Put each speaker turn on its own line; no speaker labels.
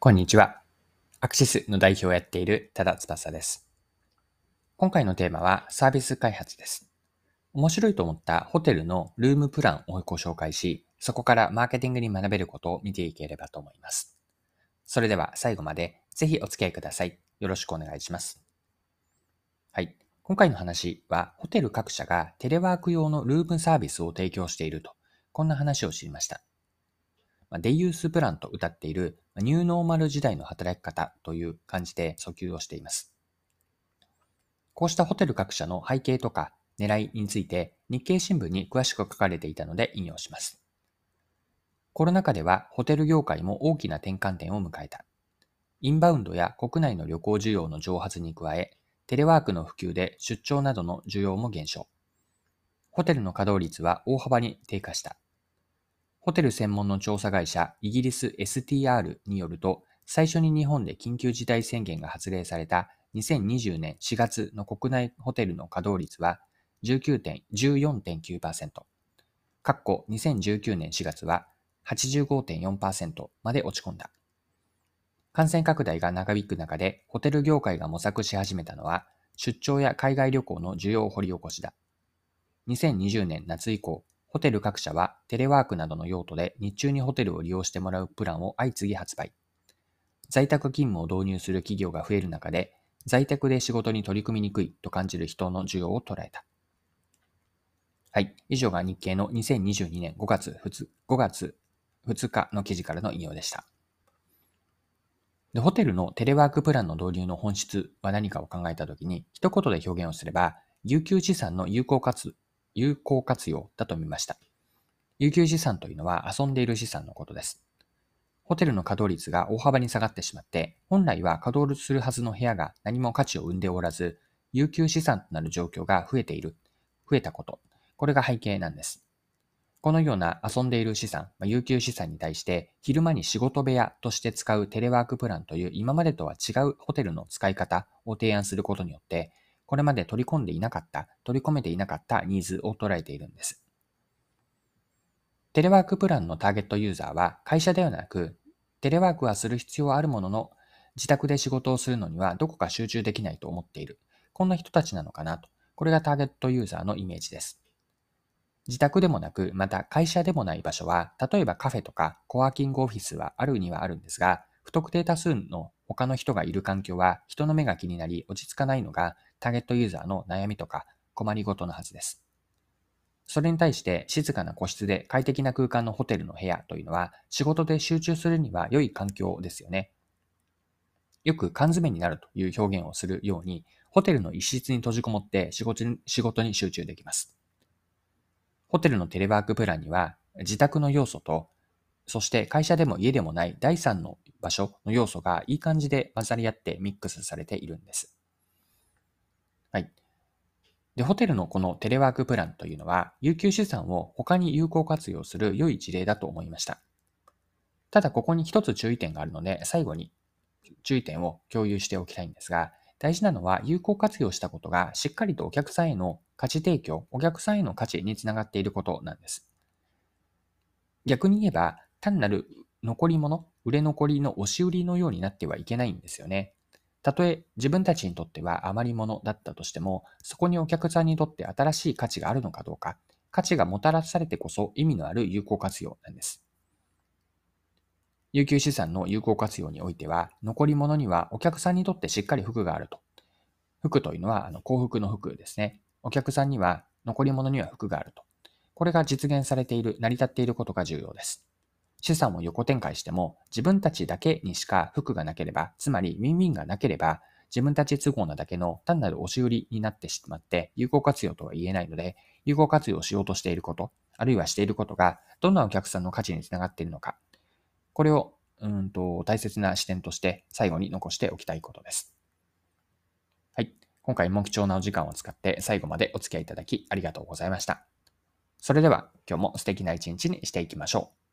こんにちは。アクシスの代表をやっている多田翼です。今回のテーマはサービス開発です。面白いと思ったホテルのルームプランをご紹介し、そこからマーケティングに学べることを見ていければと思います。それでは最後までぜひお付き合いください。よろしくお願いします。はい。今回の話は、ホテル各社がテレワーク用のルームサービスを提供していると、こんな話を知りました。デイユースプランと歌っているニューノーマル時代の働き方という感じで訴求をしています。こうしたホテル各社の背景とか狙いについて日経新聞に詳しく書かれていたので引用します。コロナ禍ではホテル業界も大きな転換点を迎えた。インバウンドや国内の旅行需要の蒸発に加え、テレワークの普及で出張などの需要も減少。ホテルの稼働率は大幅に低下した。ホテル専門の調査会社イギリス STR によると、最初に日本で緊急事態宣言が発令された2020年4月の国内ホテルの稼働率は14.9%。かっこ2019年4月は85.4%まで落ち込んだ。感染拡大が長引く中でホテル業界が模索し始めたのは出張や海外旅行の需要を掘り起こしだ。2020年夏以降、ホテル各社はテレワークなどの用途で日中にホテルを利用してもらうプランを相次ぎ発売。在宅勤務を導入する企業が増える中で、在宅で仕事に取り組みにくいと感じる人の需要を捉えた。はい。以上が日経の2022年5月 ,2 5月2日の記事からの引用でした。でホテルのテレワークプランの導入の本質は何かを考えたときに、一言で表現をすれば、有給資産の有効活有効活用だと見ました。有給資産というのは遊んでいる資産のことです。ホテルの稼働率が大幅に下がってしまって、本来は稼働するはずの部屋が何も価値を生んでおらず、有給資産となる状況が増えている、増えたこと、これが背景なんです。このような遊んでいる資産、有給資産に対して、昼間に仕事部屋として使うテレワークプランという今までとは違うホテルの使い方を提案することによって、これまで取り込んでいなかった、取り込めていなかったニーズを捉えているんです。テレワークプランのターゲットユーザーは会社ではなく、テレワークはする必要はあるものの、自宅で仕事をするのにはどこか集中できないと思っている。こんな人たちなのかなと。これがターゲットユーザーのイメージです。自宅でもなく、また会社でもない場所は、例えばカフェとかコワーキングオフィスはあるにはあるんですが、不特定多数の他の人がいる環境は人の目が気になり落ち着かないのがターゲットユーザーの悩みとか困りごとのはずです。それに対して静かな個室で快適な空間のホテルの部屋というのは仕事で集中するには良い環境ですよね。よく缶詰になるという表現をするように、ホテルの一室に閉じこもって仕事に仕事に集中できます。ホテルのテレワークプランには自宅の要素と、そして会社でも家でもない第三の場所の要素がいい感じで混ざり合ってミックスされているんです。はい。で、ホテルのこのテレワークプランというのは、有給資産を他に有効活用する良い事例だと思いました。ただ、ここに一つ注意点があるので、最後に注意点を共有しておきたいんですが、大事なのは有効活用したことがしっかりとお客さんへの価値提供、お客さんへの価値につながっていることなんです。逆に言えば、単なる残り物、売れ残りの押し売りのようになってはいけないんですよね。たとえ自分たちにとっては余り物だったとしても、そこにお客さんにとって新しい価値があるのかどうか、価値がもたらされてこそ意味のある有効活用なんです。有給資産の有効活用においては、残り物にはお客さんにとってしっかり服があると。服というのはあの幸福の服ですね。お客さんには残り物には服があると。これが実現されている、成り立っていることが重要です。資産を横展開しても自分たちだけにしか服がなければ、つまりウィンウィンがなければ、自分たち都合なだけの単なる押し売りになってしまって有効活用とは言えないので、有効活用しようとしていること、あるいはしていることがどんなお客さんの価値につながっているのか、これをうんと大切な視点として最後に残しておきたいことです。はい。今回も貴重なお時間を使って最後までお付き合いいただきありがとうございました。それでは今日も素敵な一日にしていきましょう。